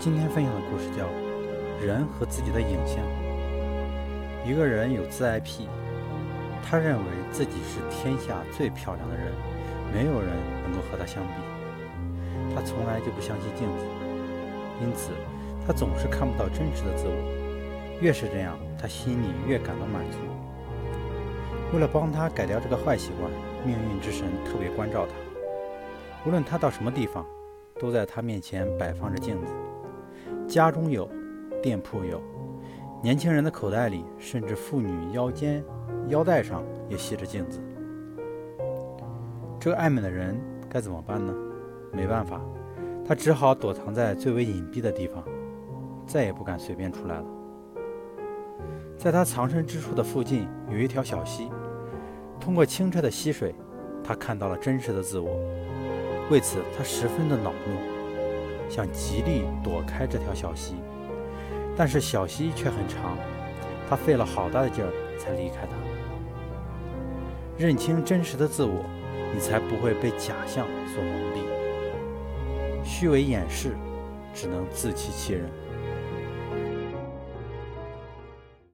今天分享的故事叫《人和自己的影像》。一个人有自爱癖，他认为自己是天下最漂亮的人，没有人能够和他相比。他从来就不相信镜子，因此他总是看不到真实的自我。越是这样，他心里越感到满足。为了帮他改掉这个坏习惯，命运之神特别关照他。无论他到什么地方，都在他面前摆放着镜子。家中有，店铺有，年轻人的口袋里，甚至妇女腰间、腰带上也系着镜子。这个爱美的人该怎么办呢？没办法，他只好躲藏在最为隐蔽的地方，再也不敢随便出来了。在他藏身之处的附近有一条小溪，通过清澈的溪水，他看到了真实的自我。为此，他十分的恼怒。想极力躲开这条小溪，但是小溪却很长，他费了好大的劲儿才离开它。认清真实的自我，你才不会被假象所蒙蔽。虚伪掩饰，只能自欺欺人。